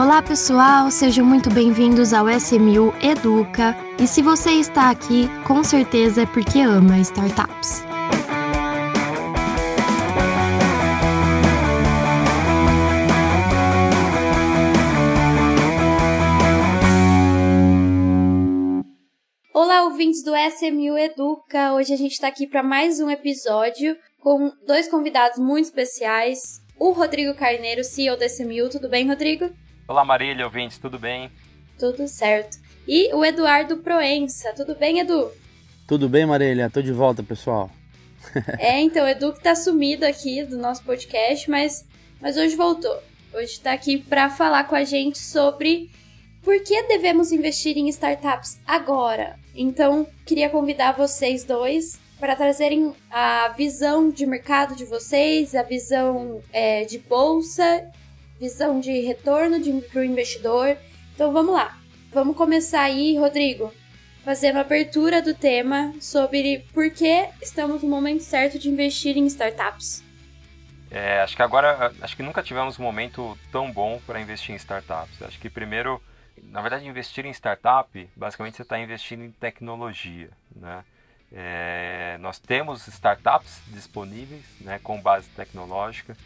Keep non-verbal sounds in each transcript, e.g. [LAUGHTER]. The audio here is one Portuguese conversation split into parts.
Olá pessoal, sejam muito bem-vindos ao SMU Educa. E se você está aqui, com certeza é porque ama startups. Olá, ouvintes do SMU Educa. Hoje a gente está aqui para mais um episódio com dois convidados muito especiais. O Rodrigo Carneiro, CEO do SMU. Tudo bem, Rodrigo? Olá, Marília, ouvintes, tudo bem? Tudo certo. E o Eduardo Proença. Tudo bem, Edu? Tudo bem, Marília? Tô de volta, pessoal. [LAUGHS] é, então, o Edu que tá sumido aqui do nosso podcast, mas, mas hoje voltou. Hoje está aqui para falar com a gente sobre por que devemos investir em startups agora. Então, queria convidar vocês dois para trazerem a visão de mercado de vocês, a visão é, de bolsa visão de retorno para o investidor. Então vamos lá. Vamos começar aí, Rodrigo, fazendo a abertura do tema sobre por que estamos no momento certo de investir em startups. É, acho que agora, acho que nunca tivemos um momento tão bom para investir em startups. Acho que primeiro, na verdade, investir em startup, basicamente você está investindo em tecnologia, né? É, nós temos startups disponíveis, né, com base tecnológica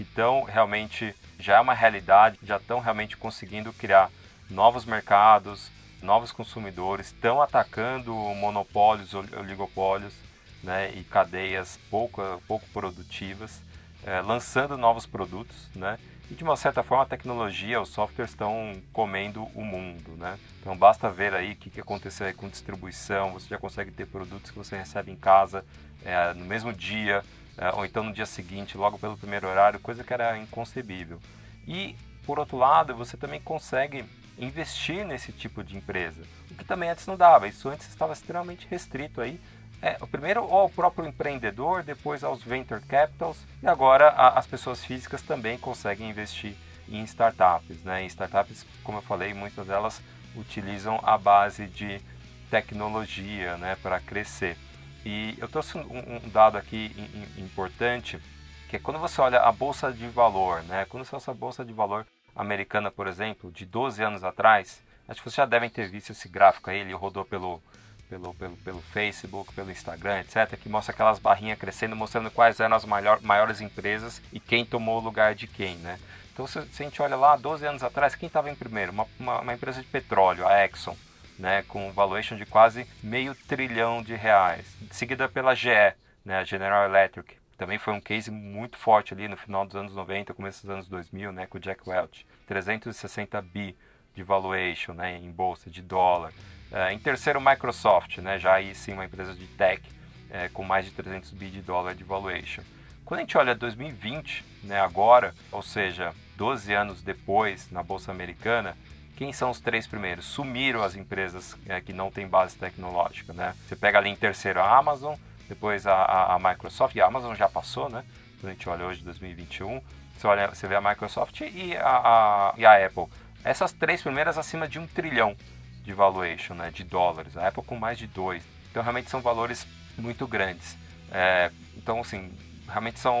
que estão realmente, já é uma realidade, já estão realmente conseguindo criar novos mercados, novos consumidores, estão atacando monopólios, oligopólios né, e cadeias pouco, pouco produtivas, é, lançando novos produtos, né? E de uma certa forma a tecnologia, os softwares estão comendo o mundo, né? Então basta ver aí o que, que aconteceu aí com distribuição, você já consegue ter produtos que você recebe em casa é, no mesmo dia, ou então no dia seguinte, logo pelo primeiro horário, coisa que era inconcebível. E, por outro lado, você também consegue investir nesse tipo de empresa, o que também antes não dava. Isso antes estava extremamente restrito aí. É, primeiro ao próprio empreendedor, depois aos venture capitals e agora a, as pessoas físicas também conseguem investir em startups. Né? Em startups, como eu falei, muitas delas utilizam a base de tecnologia né, para crescer. E eu trouxe um, um dado aqui importante, que é quando você olha a bolsa de valor, né? Quando você olha a bolsa de valor americana, por exemplo, de 12 anos atrás, acho que vocês já devem ter visto esse gráfico aí, ele rodou pelo, pelo, pelo, pelo Facebook, pelo Instagram, etc., que mostra aquelas barrinhas crescendo, mostrando quais eram as maior, maiores empresas e quem tomou o lugar de quem, né? Então, se, se a gente olha lá, 12 anos atrás, quem estava em primeiro? Uma, uma, uma empresa de petróleo, a Exxon né, com valuation de quase meio trilhão de reais. Seguida pela GE, né, General Electric. Também foi um case muito forte ali no final dos anos 90, começo dos anos 2000, né, com o Jack Welch. 360 bi de valuation né, em bolsa de dólar. É, em terceiro, Microsoft, né, já aí sim uma empresa de tech é, com mais de 300 bi de dólar de valuation. Quando a gente olha 2020, né, agora, ou seja, 12 anos depois na bolsa americana, quem são os três primeiros? Sumiram as empresas é, que não têm base tecnológica, né? Você pega ali em terceiro a Amazon, depois a, a, a Microsoft, e a Amazon já passou, né? Quando a gente olha hoje, 2021, você, olha, você vê a Microsoft e a, a, e a Apple. Essas três primeiras acima de um trilhão de valuation, né? De dólares. A Apple com mais de dois. Então, realmente são valores muito grandes. É, então, assim, realmente são,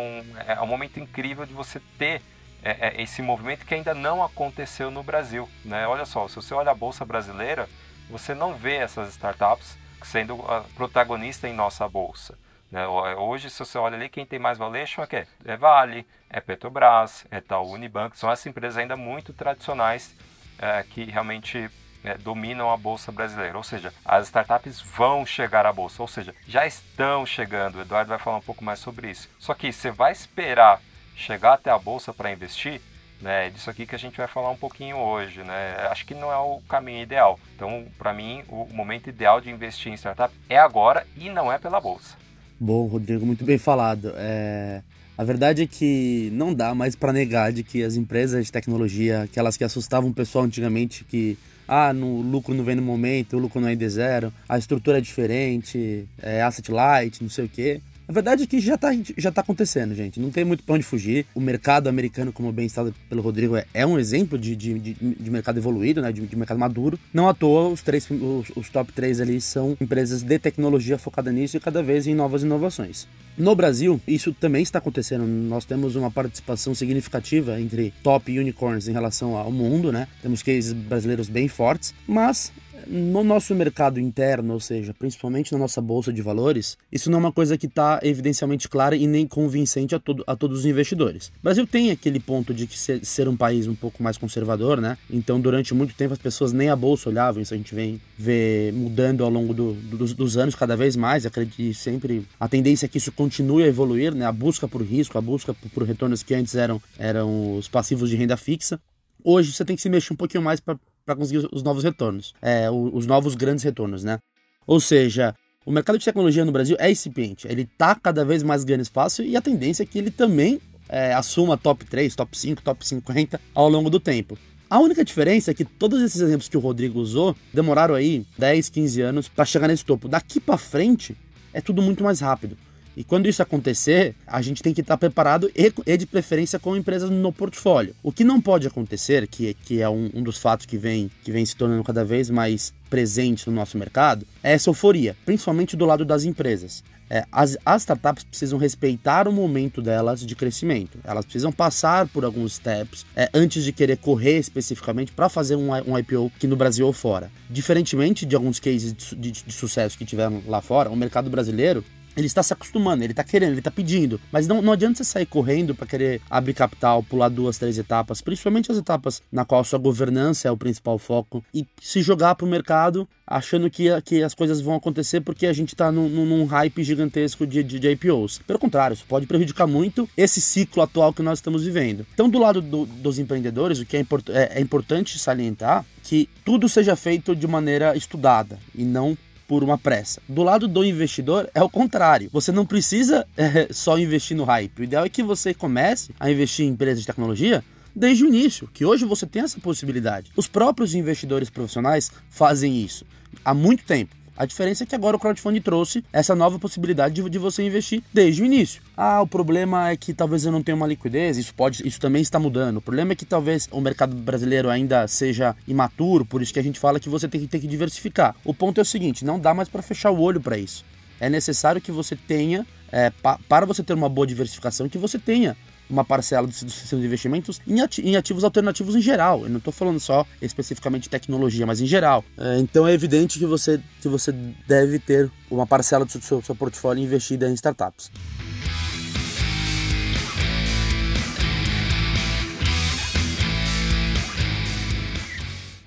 é um momento incrível de você ter é, é esse movimento que ainda não aconteceu no Brasil. Né? Olha só, se você olha a Bolsa Brasileira, você não vê essas startups sendo protagonista em nossa Bolsa. Né? Hoje, se você olha ali, quem tem mais valuation é quê? É Vale, é Petrobras, é Itaú Unibanco, são essas empresas ainda muito tradicionais é, que realmente é, dominam a bolsa brasileira. Ou seja, as startups vão chegar à bolsa, ou seja, já estão chegando. O Eduardo vai falar um pouco mais sobre isso. Só que você vai esperar chegar até a bolsa para investir, né, é disso aqui que a gente vai falar um pouquinho hoje, né? Acho que não é o caminho ideal. Então, para mim, o momento ideal de investir em startup é agora e não é pela bolsa. Bom, Rodrigo, muito bem falado. É... A verdade é que não dá mais para negar de que as empresas de tecnologia, aquelas que assustavam o pessoal antigamente, que ah, no lucro não vem no momento, o lucro não é de zero, a estrutura é diferente, é asset light, não sei o quê. A verdade é que já está já tá acontecendo, gente. Não tem muito pra onde fugir. O mercado americano, como bem estado pelo Rodrigo, é, é um exemplo de, de, de, de, mercado evoluído, né? De, de, mercado maduro. Não à toa, os, três, os, os top 3 ali são empresas de tecnologia focada nisso e cada vez em novas inovações. No Brasil, isso também está acontecendo. Nós temos uma participação significativa entre top unicorns em relação ao mundo, né? Temos cases brasileiros bem fortes, mas no nosso mercado interno, ou seja, principalmente na nossa bolsa de valores, isso não é uma coisa que está evidencialmente clara e nem convincente a, todo, a todos os investidores. O Brasil tem aquele ponto de que ser, ser, um país um pouco mais conservador, né? Então, durante muito tempo, as pessoas nem a bolsa olhavam. Isso a gente vem ver mudando ao longo do, do, dos, dos, anos cada vez mais. Acredito sempre a tendência é que isso continue a evoluir, né? A busca por risco, a busca por, por retornos que antes eram, eram os passivos de renda fixa. Hoje você tem que se mexer um pouquinho mais para para conseguir os novos retornos, é, os novos grandes retornos, né? Ou seja, o mercado de tecnologia no Brasil é incipiente, ele está cada vez mais ganhando espaço e a tendência é que ele também é, assuma top 3, top 5, top 50 ao longo do tempo. A única diferença é que todos esses exemplos que o Rodrigo usou demoraram aí 10, 15 anos para chegar nesse topo. Daqui para frente é tudo muito mais rápido. E quando isso acontecer, a gente tem que estar preparado e, e, de preferência com empresas no portfólio. O que não pode acontecer, que, que é um, um dos fatos que vem, que vem se tornando cada vez mais presente no nosso mercado, é essa euforia, principalmente do lado das empresas. É, as, as, startups precisam respeitar o momento delas de crescimento. Elas precisam passar por alguns steps é, antes de querer correr especificamente para fazer um, um, IPO aqui no Brasil ou fora. Diferentemente de alguns cases de, de, de sucesso que tiveram lá fora, o mercado brasileiro ele está se acostumando, ele está querendo, ele está pedindo. Mas não, não adianta você sair correndo para querer abrir capital, pular duas, três etapas, principalmente as etapas na qual sua governança é o principal foco, e se jogar para o mercado achando que, que as coisas vão acontecer porque a gente está num, num, hype gigantesco de, de, de, IPOs. Pelo contrário, isso pode prejudicar muito esse ciclo atual que nós estamos vivendo. Então, do lado do, dos empreendedores, o que é, import, é, é importante salientar que tudo seja feito de maneira estudada e não por uma pressa. Do lado do investidor é o contrário. Você não precisa é, [LAUGHS] só investir no hype. O ideal é que você comece a investir em empresas de tecnologia desde o início, que hoje você tem essa possibilidade. Os próprios investidores profissionais fazem isso há muito tempo. A diferença é que agora o crowdfunding trouxe essa nova possibilidade de, de, você investir desde o início. Ah, o problema é que talvez eu não tenha uma liquidez, isso pode, isso também está mudando. O problema é que talvez o mercado brasileiro ainda seja imaturo, por isso que a gente fala que você tem que ter que diversificar. O ponto é o seguinte, não dá mais para fechar o olho para isso. É necessário que você tenha, é, pa, para você ter uma boa diversificação, que você tenha uma parcela dos, dos seus investimentos em, ati em, ativos alternativos em geral. Eu não estou falando só especificamente de tecnologia, mas em geral. É, então é evidente que você, que você deve ter uma parcela do seu, seu portfólio investida em startups.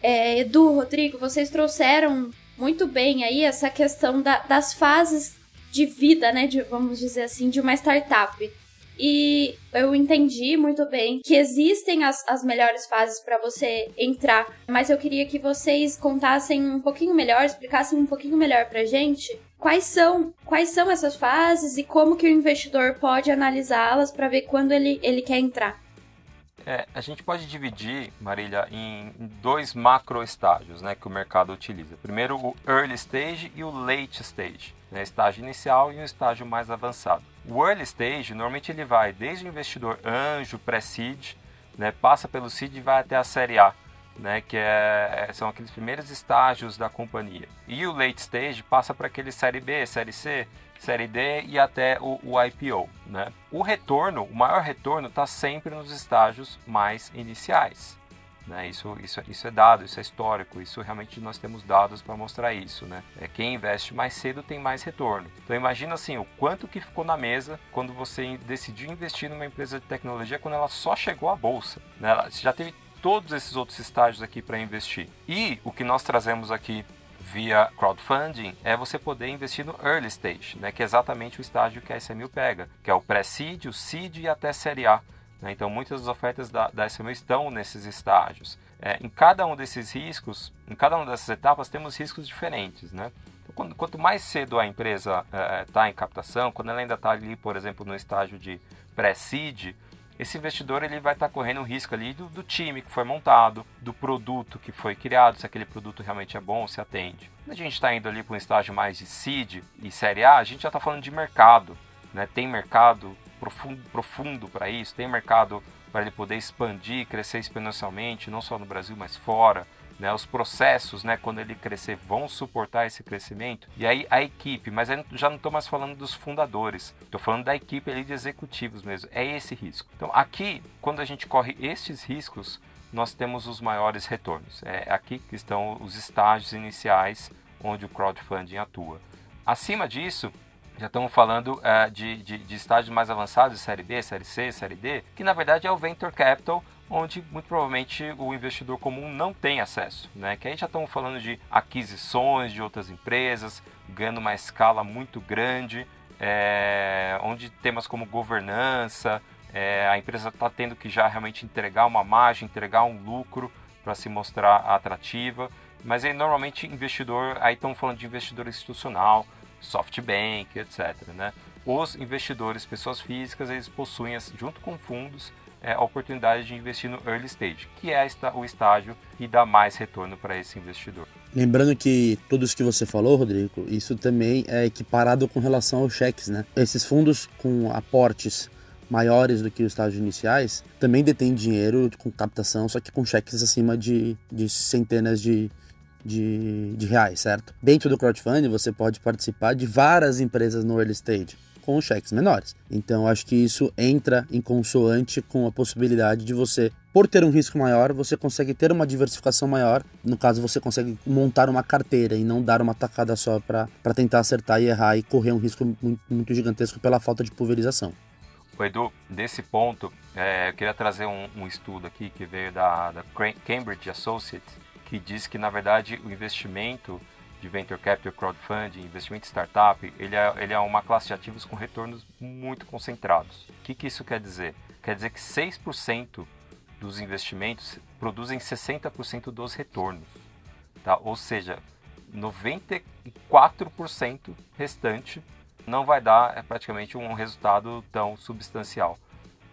É, Edu, Rodrigo, vocês trouxeram muito bem aí essa questão da, das fases de vida, né, de, vamos dizer assim, de uma startup. E eu entendi muito bem que existem as, as melhores fases para você entrar, mas eu queria que vocês contassem um pouquinho melhor, explicassem um pouquinho melhor pra gente quais são, quais são essas fases e como que o investidor pode analisá-las para ver quando ele, ele quer entrar. É, a gente pode dividir, Marília, em dois macro estágios né, que o mercado utiliza. Primeiro, o early stage e o late stage, né, estágio inicial e um estágio mais avançado. O early stage, normalmente ele vai desde o investidor anjo, pré-seed, né, passa pelo seed e vai até a série A, né, que é, são aqueles primeiros estágios da companhia. E o late stage passa para aquele série B, série C, série D e até o, o IPO. Né? O retorno, o maior retorno está sempre nos estágios mais iniciais. Né? Isso, isso, isso é dado, isso é histórico, isso realmente nós temos dados para mostrar isso. Né? É, quem investe mais cedo tem mais retorno. Então imagina assim, o quanto que ficou na mesa quando você decidiu investir numa empresa de tecnologia quando ela só chegou à bolsa. Né? Já teve todos esses outros estágios aqui para investir. E o que nós trazemos aqui via crowdfunding é você poder investir no early stage, né, que é exatamente o estágio que a SMU pega, que é o pré-seed, o seed e até série A. Né? Então, muitas das ofertas da, da SMU estão nesses estágios. É, em cada um desses riscos, em cada uma dessas etapas, temos riscos diferentes. Né? Então, quando, quanto mais cedo a empresa está é, em captação, quando ela ainda está ali, por exemplo, no estágio de pré-seed, esse investidor ele vai estar tá correndo o risco ali do, do, time que foi montado, do produto que foi criado, se aquele produto realmente é bom, se atende. Quando a gente está indo ali para um estágio mais de seed e série A, a gente já está falando de mercado. Né? Tem mercado profundo para isso? Tem mercado para ele poder expandir, crescer exponencialmente, não só no Brasil, mas fora? Né, os processos, né, quando ele crescer, vão suportar esse crescimento. E aí a equipe, mas aí já não estou mais falando dos fundadores, estou falando da equipe ali de executivos mesmo. É esse risco. Então aqui, quando a gente corre estes riscos, nós temos os maiores retornos. É aqui que estão os estágios iniciais onde o crowdfunding atua. Acima disso, já estamos falando uh, de, de, de, estágios mais avançados, série B, série C, série D, que na verdade é o Venture Capital, onde muito provavelmente o investidor comum não tem acesso. Né? Que aí já estamos falando de aquisições de outras empresas, ganhando uma escala muito grande, é, onde temas como governança, é, a empresa está tendo que já realmente entregar uma margem, entregar um lucro para se mostrar atrativa. Mas aí normalmente investidor, aí estamos falando de investidor institucional, SoftBank, etc. Né? Os investidores, pessoas físicas, eles possuem, junto com fundos, é, a oportunidade de investir no early stage, que é o estágio que dá mais retorno para esse investidor. Lembrando que tudo isso que você falou, Rodrigo, isso também é equiparado com relação aos cheques, né? Esses fundos com aportes maiores do que os estágios iniciais também detêm dinheiro com captação, só que com cheques acima de, de centenas de, de, de reais, certo? Dentro do crowdfunding, você pode participar de várias empresas no early stage com cheques menores. Então, acho que isso entra em consoante com a possibilidade de você, por ter um risco maior, você consegue ter uma diversificação maior. No caso, você consegue montar uma carteira e não dar uma tacada só para tentar acertar e errar e correr um risco muito, muito gigantesco pela falta de pulverização. O Edu, nesse ponto, é, eu queria trazer um, um, estudo aqui que veio da, da Cambridge Associates, que diz que, na verdade, o investimento de venture capital, crowdfunding, investimento startup, ele é, ele é uma classe de ativos com retornos muito concentrados. O que, que isso quer dizer? Quer dizer que 6% dos investimentos produzem 60% dos retornos. Tá? Ou seja, 94% restante não vai dar é, praticamente um resultado tão substancial.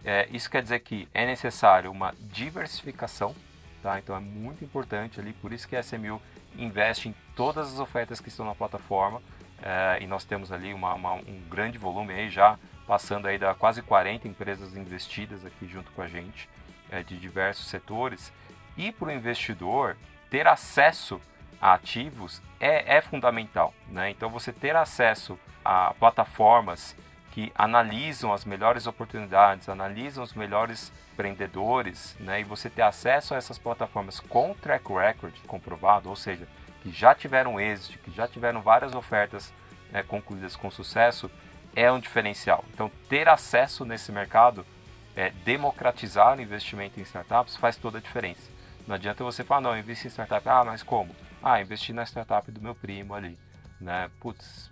É, isso quer dizer que é necessário uma diversificação Tá? Então é muito importante ali, por isso que a SMU investe em todas as ofertas que estão na plataforma é, e nós temos ali uma, uma, um grande volume aí já passando aí da quase 40 empresas investidas aqui junto com a gente é, de diversos setores e para o investidor ter acesso a ativos é, é fundamental, né? Então você ter acesso a plataformas que analisam as melhores oportunidades, analisam os melhores empreendedores, né, e você ter acesso a essas plataformas com track record comprovado, ou seja, que já tiveram êxito, que já tiveram várias ofertas né, concluídas com sucesso, é um diferencial. Então, ter acesso nesse mercado, é, democratizar o investimento em startups faz toda a diferença. Não adianta você falar, não, investir em startup, ah, mas como? Ah, investir na startup do meu primo ali. Né? Putz,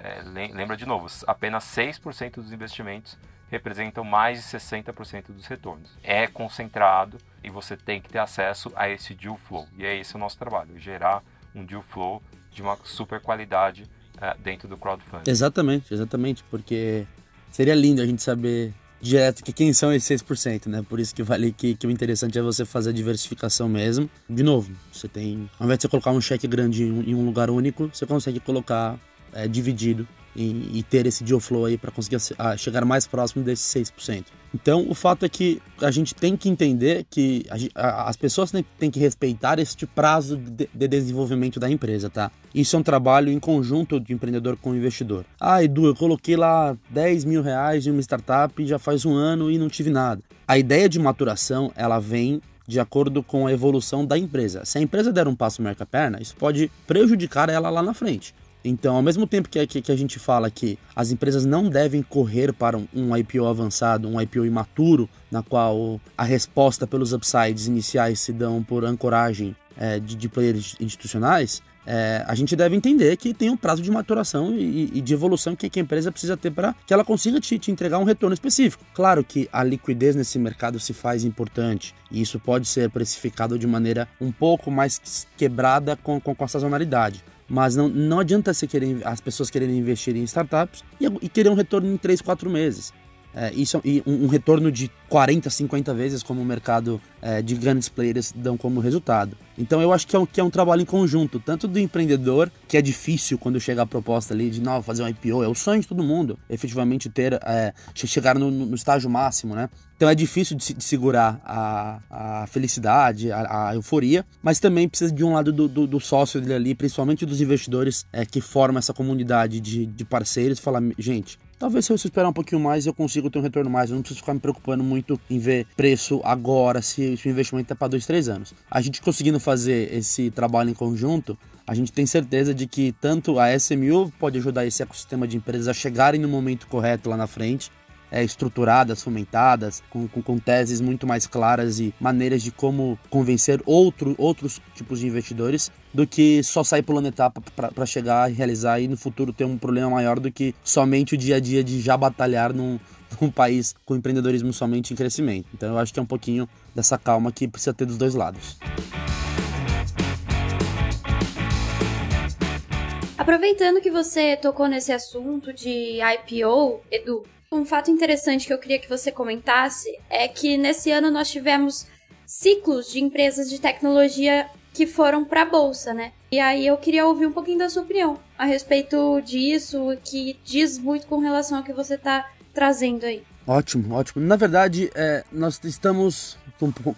é, lembra de novo, apenas 6% dos investimentos representam mais de 60% dos retornos. É concentrado e você tem que ter acesso a esse deal flow. E é esse o nosso trabalho, gerar um deal flow de uma super qualidade uh, dentro do crowdfunding. Exatamente, exatamente, porque seria lindo a gente saber direto que quem são esses 6%, né? Por isso que vale que, que o interessante é você fazer a diversificação mesmo. De novo, você tem, ao invés de você colocar um cheque grande em, em um lugar único, você consegue colocar é, dividido e, e, ter esse deal flow aí para conseguir a, chegar mais próximo desses 6%. Então, o fato é que a gente tem que entender que a, a, as pessoas têm, têm, que respeitar este prazo de, de, desenvolvimento da empresa, tá? Isso é um trabalho em conjunto de empreendedor com investidor. Ah, Edu, eu coloquei lá 10 mil reais em uma startup já faz um ano e não tive nada. A ideia de maturação, ela vem de acordo com a evolução da empresa. Se a empresa der um passo marca perna, isso pode prejudicar ela lá na frente. Então, ao mesmo tempo que, que, que, a gente fala que as empresas não devem correr para um, um, IPO avançado, um IPO imaturo, na qual a resposta pelos upsides iniciais se dão por ancoragem é, de, de players institucionais, é, a gente deve entender que tem um prazo de maturação e, e de evolução que, que, a empresa precisa ter para que ela consiga te, te, entregar um retorno específico. Claro que a liquidez nesse mercado se faz importante e isso pode ser precificado de maneira um pouco mais quebrada com, com, com a sazonalidade. Mas não, não adianta você querer, as pessoas quererem investir em startups e, e querer um retorno em 3, 4 meses. É, isso e um, um, retorno de 40, 50 vezes como o mercado é, de grandes players dão como resultado. Então eu acho que é, um, que é um trabalho em conjunto, tanto do empreendedor, que é difícil quando chega a proposta ali de não, fazer um IPO, é o sonho de todo mundo, efetivamente ter, é, chegar no, no, estágio máximo, né? Então é difícil de, de segurar a, a felicidade, a, a, euforia, mas também precisa de um lado do, do, do sócio dele ali, principalmente dos investidores é, que formam essa comunidade de, de parceiros, falar, gente, Talvez se eu esperar um pouquinho mais eu consiga ter um retorno mais. Eu não preciso ficar me preocupando muito em ver preço agora, se, o investimento é para dois, três anos. A gente conseguindo fazer esse trabalho em conjunto, a gente tem certeza de que tanto a SMU pode ajudar esse ecossistema de empresas a chegarem no momento correto lá na frente, é, estruturadas, fomentadas, com, com, com, teses muito mais claras e maneiras de como convencer outro, outros tipos de investidores, do que só sair pulando etapa para chegar e realizar e no futuro ter um problema maior do que somente o dia a dia de já batalhar num, [LAUGHS] num país com empreendedorismo somente em crescimento. Então eu acho que é um pouquinho dessa calma que precisa ter dos dois lados. Aproveitando que você tocou nesse assunto de IPO, Edu, um fato interessante que eu queria que você comentasse é que nesse ano nós tivemos ciclos de empresas de tecnologia que foram para a bolsa, né? E aí eu queria ouvir um pouquinho da sua opinião a respeito disso, que diz muito com relação ao que você está trazendo aí. Ótimo, ótimo. Na verdade, é, nós estamos,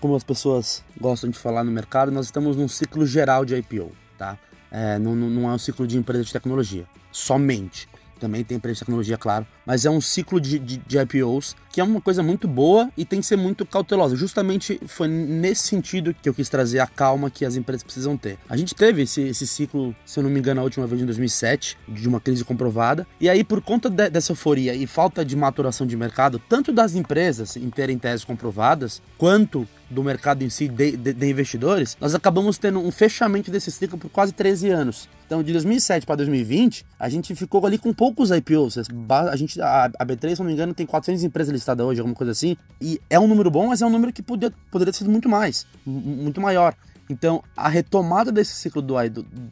como as pessoas gostam de falar no mercado, nós estamos num ciclo geral de IPO, tá? É, não, não é um ciclo de empresa de tecnologia, somente também tem empresa de tecnologia, claro, mas é um ciclo de, de, de, IPOs que é uma coisa muito boa e tem que ser muito cautelosa. Justamente foi nesse sentido que eu quis trazer a calma que as empresas precisam ter. A gente teve esse, esse ciclo, se eu não me engano, a última vez em 2007, de uma crise comprovada, e aí por conta de, dessa euforia e falta de maturação de mercado, tanto das empresas em terem teses comprovadas, quanto do mercado em si, de, de, de, investidores, nós acabamos tendo um fechamento desse ciclo por quase 13 anos. Então, de 2007 para 2020, a gente ficou ali com poucos IPOs. A, gente, a, a B3, se não me engano, tem 400 empresas listadas hoje, alguma coisa assim. E é um número bom, mas é um número que podia, poderia ter sido muito mais, muito maior. Então, a retomada desse ciclo do,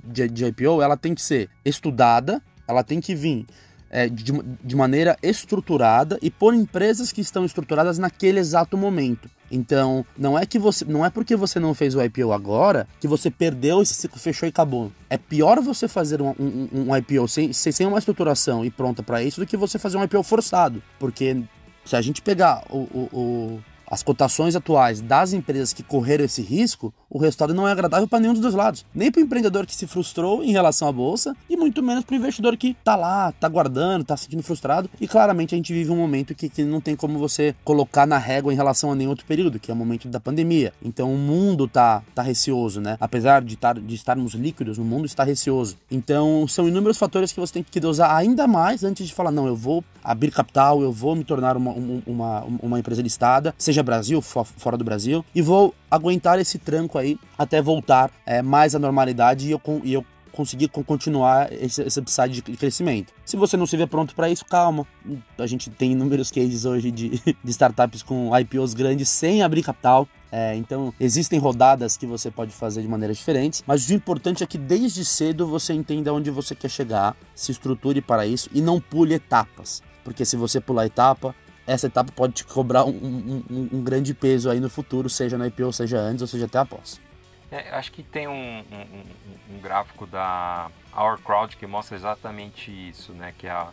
de, de IPO, ela tem que ser estudada, ela tem que vir é, de, de maneira estruturada e por empresas que estão estruturadas naquele exato momento. Então, não é que você, não é porque você não fez o IPO agora que você perdeu esse ciclo fechou e acabou. É pior você fazer um, um, um IPO sem, sem uma estruturação e pronta para isso do que você fazer um IPO forçado, porque se a gente pegar o, o, o as cotações atuais das empresas que correram esse risco, o resultado não é agradável para nenhum dos dois lados. Nem para o empreendedor que se frustrou em relação à bolsa e muito menos para o investidor que está lá, está guardando, está se sentindo frustrado. E claramente a gente vive um momento que, que não tem como você colocar na régua em relação a nenhum outro período, que é o momento da pandemia. Então o mundo está tá receoso, né? Apesar de, tar, de estarmos líquidos, o mundo está receoso. Então são inúmeros fatores que você tem que dosar ainda mais antes de falar, não, eu vou abrir capital, eu vou me tornar uma, uma, uma empresa listada, seja Brasil, fora do Brasil, e vou aguentar esse tranco aí até voltar é, mais à normalidade e eu, e eu conseguir continuar esse, esse upside de crescimento. Se você não se vê pronto para isso, calma. A gente tem inúmeros cases hoje de, de startups com IPOs grandes sem abrir capital. É, então, existem rodadas que você pode fazer de maneiras diferentes, mas o importante é que desde cedo você entenda onde você quer chegar, se estruture para isso e não pule etapas. Porque se você pular etapa, essa etapa pode te cobrar um, um, um, grande peso aí no futuro, seja na IPO, seja antes ou seja até após. É, acho que tem um, um, gráfico da Our Crowd que mostra exatamente isso, né? Que é a,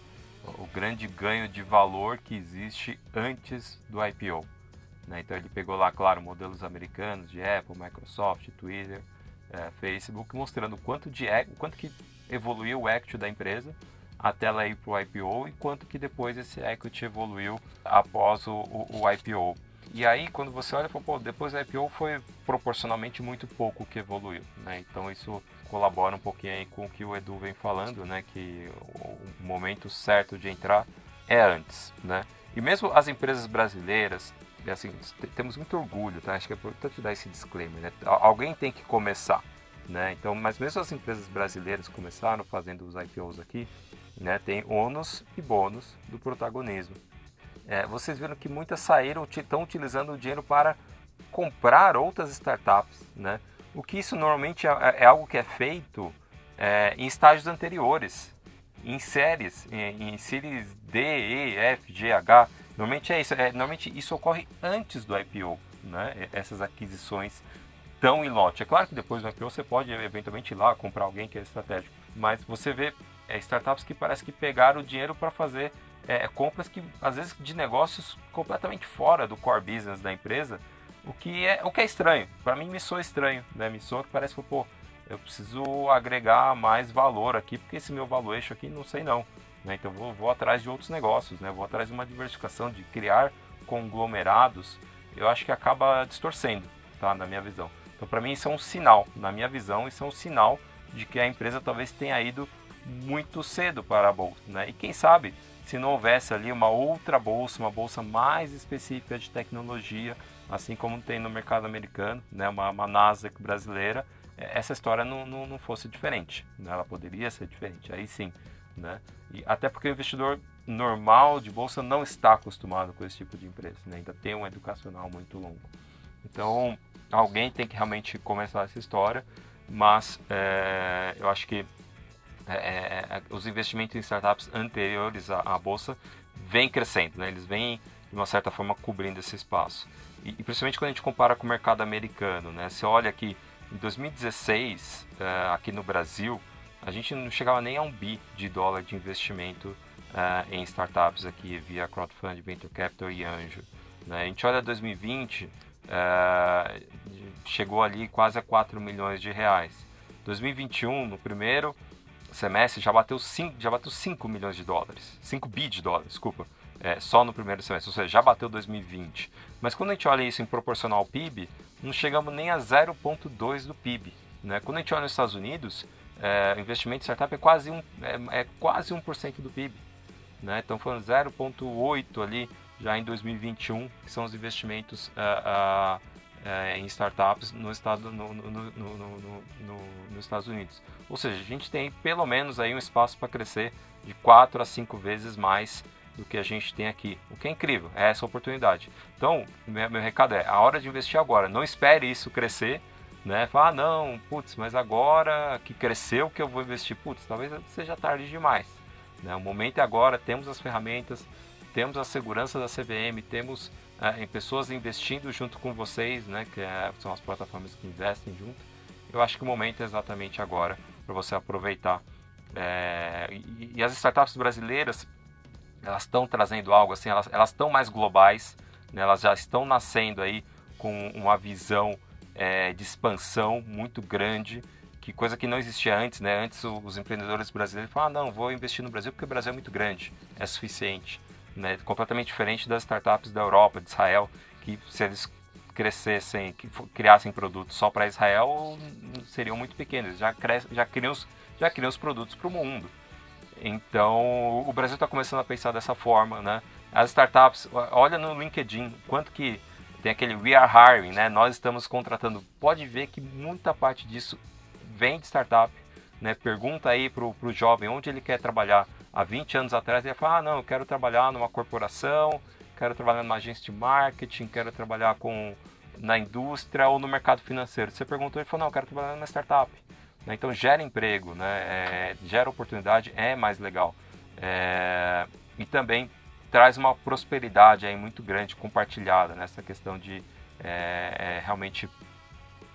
o grande ganho de valor que existe antes do IPO. Né? Então ele pegou lá, claro, modelos americanos de Apple, Microsoft, Twitter, é, Facebook, mostrando quanto de quanto que evoluiu o equity da empresa até ela ir para o IPO e quanto que depois esse equity evoluiu após o, o, o IPO. E aí, quando você olha, pô, depois do IPO foi proporcionalmente muito pouco que evoluiu, né? Então isso colabora um pouquinho com o que o Edu vem falando, né? Que o momento certo de entrar é antes, né? E mesmo as empresas brasileiras, assim, temos muito orgulho, tá? Acho que é importante dar esse disclaimer, né? Alguém tem que começar, né? Então, mas mesmo as empresas brasileiras começaram fazendo os IPOs aqui, né? Tem ônus e bônus do protagonismo. É, vocês viram que muitas saíram, estão utilizando o dinheiro para comprar outras startups. Né? O que isso normalmente é, é algo que é feito é, em estágios anteriores, em séries, em, em séries D, E, F, G, H. Normalmente é isso. É, normalmente isso ocorre antes do IPO, né? Essas aquisições tão em lote. É claro que depois do IPO você pode eventualmente ir lá comprar alguém que é estratégico, mas você vê é, startups que parece que pegaram o dinheiro para fazer é, compras que às vezes de negócios completamente fora do core business da empresa, o que é o que é estranho. Para mim me soa estranho, né? Me soa que parece que pô, eu preciso agregar mais valor aqui porque esse meu valuation aqui não sei não, né? Então vou, vou atrás de outros negócios, né? Vou atrás de uma diversificação de criar conglomerados. Eu acho que acaba distorcendo, tá? Na minha visão. Então, para mim, isso é um sinal, na minha visão, isso é um sinal de que a empresa talvez tenha ido muito cedo para a bolsa. Né? E quem sabe, se não houvesse ali uma outra bolsa, uma bolsa mais específica de tecnologia, assim como tem no mercado americano, né? uma, uma Nasdaq brasileira, é, essa história não, não, não fosse diferente. Né? Ela poderia ser diferente, aí sim. Né? E até porque o investidor normal de bolsa não está acostumado com esse tipo de empresa, né? ainda tem um educacional muito longo. Então, alguém tem que realmente começar essa história, mas é, eu acho que é, é, é, os investimentos em startups anteriores à, à bolsa vêm crescendo, né? eles vêm de uma certa forma cobrindo esse espaço. E, e, principalmente quando a gente compara com o mercado americano, né? Você olha que em 2016, é, aqui no Brasil, a gente não chegava nem a um bi de dólar de investimento é, em startups aqui via crowdfunding, venture capital e anjo. Né? A gente olha 2020, é, chegou ali quase a 4 milhões de reais. 2021, no primeiro semestre, já bateu 5, já bateu 5 milhões de dólares. 5 bi de dólares, desculpa. É, só no primeiro semestre, ou seja, já bateu 2020. Mas quando a gente olha isso em proporcional ao PIB, não chegamos nem a 0,2 do PIB. Né? Quando a gente olha nos Estados Unidos, é, o investimento em startup é quase, um, é, é quase 1% do PIB. Né? Então, falando 0,8 ali já em 2021, que são os investimentos uh, uh, uh, em startups no estado, no, no, no, nos Estados Unidos. Ou seja, a gente tem pelo menos aí um espaço para crescer de 4 a 5 vezes mais do que a gente tem aqui, o que é incrível, é essa oportunidade. Então, meu, meu recado é, a hora de investir agora, não espere isso crescer, né? Fala, ah, não, putz, mas agora que cresceu que eu vou investir, putz, talvez seja tarde demais. Né? O momento é agora, temos as ferramentas, temos a segurança da CVM, temos é, pessoas investindo junto com vocês, né, que é, são as plataformas que investem junto. Eu acho que o momento é exatamente agora para você aproveitar. É, e, e, as startups brasileiras, elas estão trazendo algo assim, elas estão mais globais, né, elas já estão nascendo aí com uma visão é, de expansão muito grande, que coisa que não existia antes, né? Antes os empreendedores brasileiros falavam, ah, não, vou investir no Brasil porque o Brasil é muito grande, é suficiente né, completamente diferente das startups da Europa, de Israel, que se eles crescessem, que criassem produtos só para Israel, seriam muito pequenos, já, já, criam, os, já criam os produtos para o mundo. Então, o Brasil está começando a pensar dessa forma, né? As startups, olha no LinkedIn, quanto que tem aquele We Are Hiring, né? Nós estamos contratando. Pode ver que muita parte disso vem de startup, né? Pergunta aí para o jovem onde ele quer trabalhar há 20 anos atrás, ia falar: ah, não, eu quero trabalhar numa corporação, quero trabalhar numa agência de marketing, quero trabalhar com na indústria ou no mercado financeiro. Você perguntou, ele falou: não, eu quero trabalhar numa startup. Né? Então gera emprego, né? É, gera oportunidade, é mais legal. É, e também traz uma prosperidade aí muito grande compartilhada nessa questão de é, é realmente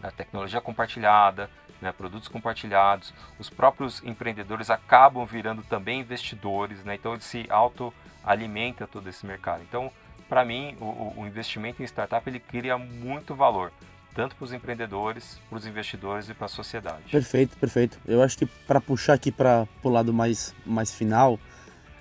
a tecnologia compartilhada, né, produtos compartilhados. Os próprios empreendedores acabam virando também investidores, né, então ele se autoalimenta todo esse mercado. Então, para mim, o, o, investimento em startup ele cria muito valor, tanto para os empreendedores, para os investidores e para a sociedade. Perfeito, perfeito. Eu acho que para puxar aqui para o lado mais, mais final,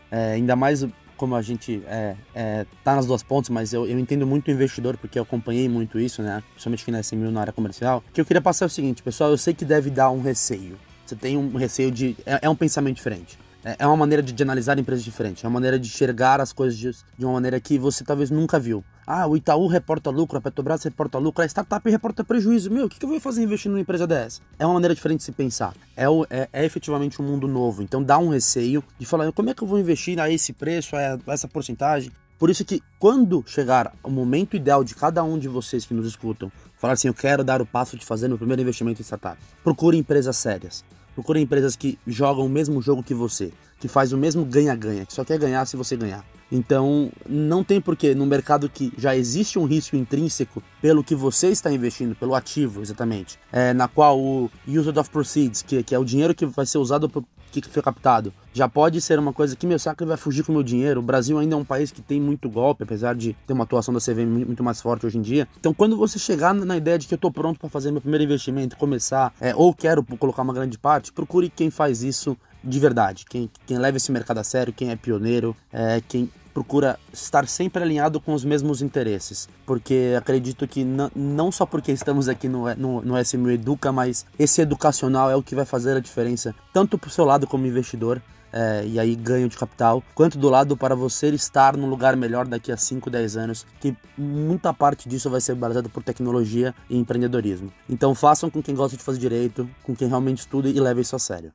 é, ainda mais como a gente é, é, tá nas duas pontas, mas eu, eu entendo muito o investidor, porque eu acompanhei muito isso, né? Principalmente quem nasce mil na área comercial. que eu queria passar é o seguinte, pessoal, eu sei que deve dar um receio. Você tem um receio de. É, é um pensamento diferente. É, é uma maneira de, de, analisar empresas diferente. É uma maneira de enxergar as coisas de, de uma maneira que você talvez nunca viu. Ah, o Itaú reporta lucro, a Petrobras reporta lucro, a startup reporta prejuízo. Meu, o que, que eu vou fazer investindo numa empresa dessa? É uma maneira diferente de se pensar. É, o, é, é, efetivamente um mundo novo. Então dá um receio de falar, como é que eu vou investir a esse preço, a essa porcentagem? Por isso que quando chegar o momento ideal de cada um de vocês que nos escutam, falar assim, eu quero dar o passo de fazer meu primeiro investimento em startup. Procure empresas sérias. Procure empresas que jogam o mesmo jogo que você, que faz o mesmo ganha-ganha, que só quer ganhar se você ganhar. Então, não tem porquê, no mercado que já existe um risco intrínseco pelo que você está investindo, pelo ativo, exatamente, é, na qual o Used of Proceeds, que, que é o dinheiro que vai ser usado que foi captado, já pode ser uma coisa que meu saco vai fugir com o meu dinheiro. O Brasil ainda é um país que tem muito golpe, apesar de ter uma atuação da CVM muito mais forte hoje em dia. Então, quando você chegar na ideia de que eu estou pronto para fazer meu primeiro investimento, começar, é, ou quero colocar uma grande parte, procure quem faz isso de verdade, quem, quem leva esse mercado a sério, quem é pioneiro, é, quem procura estar sempre alinhado com os mesmos interesses. Porque acredito que não só porque estamos aqui no, no, no SMU Educa, mas esse educacional é o que vai fazer a diferença, tanto para o seu lado como investidor, é, e aí ganho de capital, quanto do lado para você estar num lugar melhor daqui a 5, 10 anos, que muita parte disso vai ser baseada por tecnologia e empreendedorismo. Então façam com quem gosta de fazer direito, com quem realmente estuda e leve isso a sério.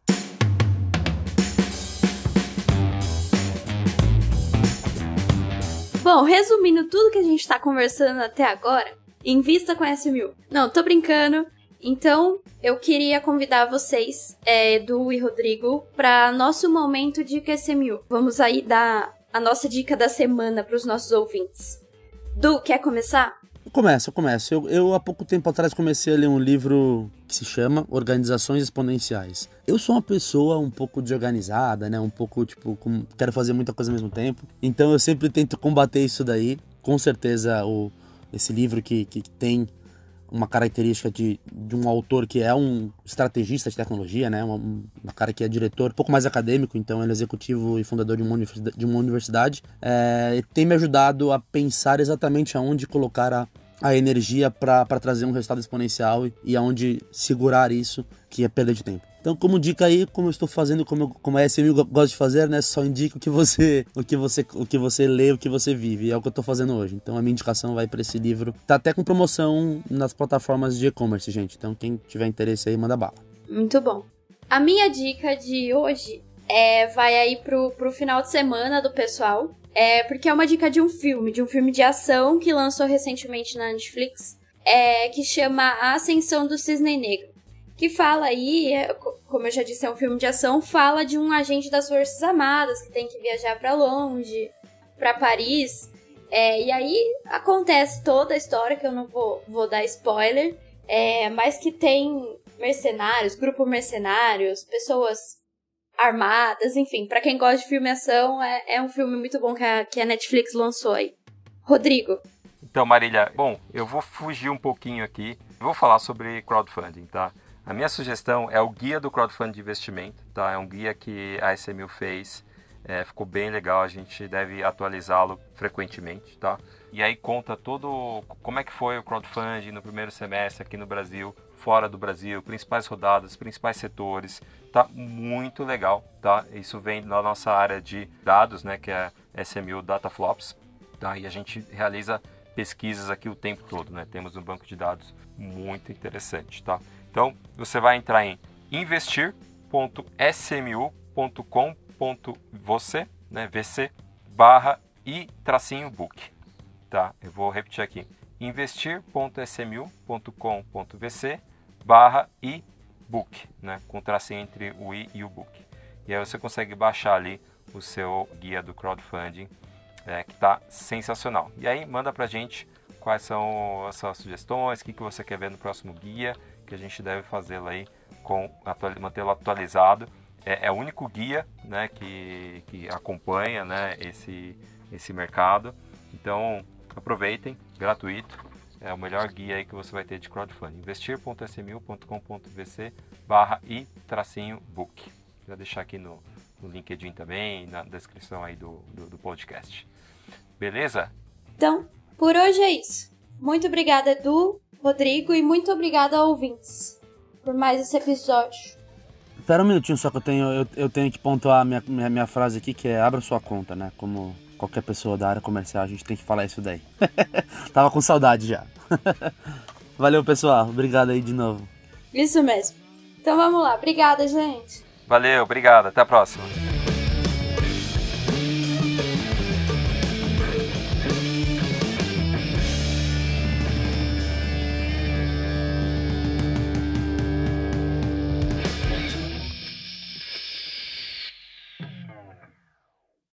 Bom, resumindo tudo que a gente tá conversando até agora, invista com S1000. Não, tô brincando. Então, eu queria convidar vocês, é, Du e Rodrigo, para nosso momento de QSMU. Vamos aí dar a nossa dica da semana para os nossos ouvintes. Du, quer começar? Eu começo, eu começo. Eu, eu, há pouco tempo atrás comecei a ler um livro que se chama Organizações Exponenciais. Eu sou uma pessoa um pouco desorganizada, né? Um pouco, tipo, com, quero fazer muita coisa ao mesmo tempo. Então eu sempre tento combater isso daí. Com certeza, o, esse livro que, que tem uma característica de, de um autor que é um estrategista de tecnologia, né? Uma cara que é diretor, um pouco mais acadêmico, então ele é executivo e fundador de uma universidade, de uma universidade é, tem me ajudado a pensar exatamente aonde colocar a, a energia para trazer um resultado exponencial e, aonde segurar isso, que é perda de tempo. Então, como dica aí, como eu estou fazendo, como, como a SMU gosta de fazer, né? Só indica o que você, o que você, o que você lê, o que você vive. É o que eu estou fazendo hoje. Então, a minha indicação vai para esse livro. Tá até com promoção nas plataformas de e-commerce, gente. Então, quem tiver interesse aí, manda bala. Muito bom. A minha dica de hoje é vai aí pro, pro final de semana do pessoal. É porque é uma dica de um filme, de um filme de ação que lançou recentemente na Netflix, é, que chama A Ascensão do Cisne Negro que fala aí, é, como eu já disse, é um filme de ação, fala de um agente das Forças Armadas que tem que viajar para longe, para Paris. É, e aí acontece toda a história, que eu não vou, vou dar spoiler, é, mas que tem mercenários, grupo mercenários, pessoas armadas, enfim, para quem gosta de filme ação, é, é um filme muito bom que a, que a Netflix lançou aí. Rodrigo. Então, Marília, bom, eu vou fugir um pouquinho aqui, vou falar sobre crowdfunding, tá? A minha sugestão é o guia do crowdfunding de investimento, tá? É um guia que a SMU fez, é, ficou bem legal, a gente deve atualizá-lo frequentemente, tá? E aí conta todo como é que foi o crowdfunding no primeiro semestre aqui no Brasil, fora do Brasil, principais rodadas, principais setores, tá muito legal, tá? Isso vem da nossa área de dados, né, que é SMU Data Flops, tá? E a gente realiza pesquisas aqui o tempo todo, né? Temos um banco de dados muito interessante, tá? Então, você vai entrar em investir.smu.com.você, né, VC, barra e tracinho book. Tá? Eu vou repetir aqui. investir.smu.com.vc barra e book, né, com tracinho entre o i e o book. E aí você consegue baixar ali o seu guia do crowdfunding, é, que está sensacional. E aí manda pra gente quais são as suas sugestões, o que, que você quer ver no próximo guia que a gente deve fazê-lo aí com mantê-lo atualizado. É, é, o único guia né, que, que acompanha né, esse, esse mercado. Então aproveitem, gratuito. É o melhor guia aí que você vai ter de crowdfunding. investir.smu.com.vc barra e tracinho book. Vou deixar aqui no, no LinkedIn também, na descrição aí do, do, do podcast. Beleza? Então, por hoje é isso. Muito obrigada, Edu. Rodrigo, e muito obrigada a ouvintes por mais esse episódio. Espera um minutinho só que eu tenho, eu, eu tenho que pontuar minha, minha, minha frase aqui, que é abra sua conta, né? Como qualquer pessoa da área comercial, a gente tem que falar isso daí. [LAUGHS] Tava com saudade já. [LAUGHS] Valeu, pessoal. Obrigado aí de novo. Isso mesmo. Então vamos lá. Obrigada, gente. Valeu, obrigado. Até a próxima.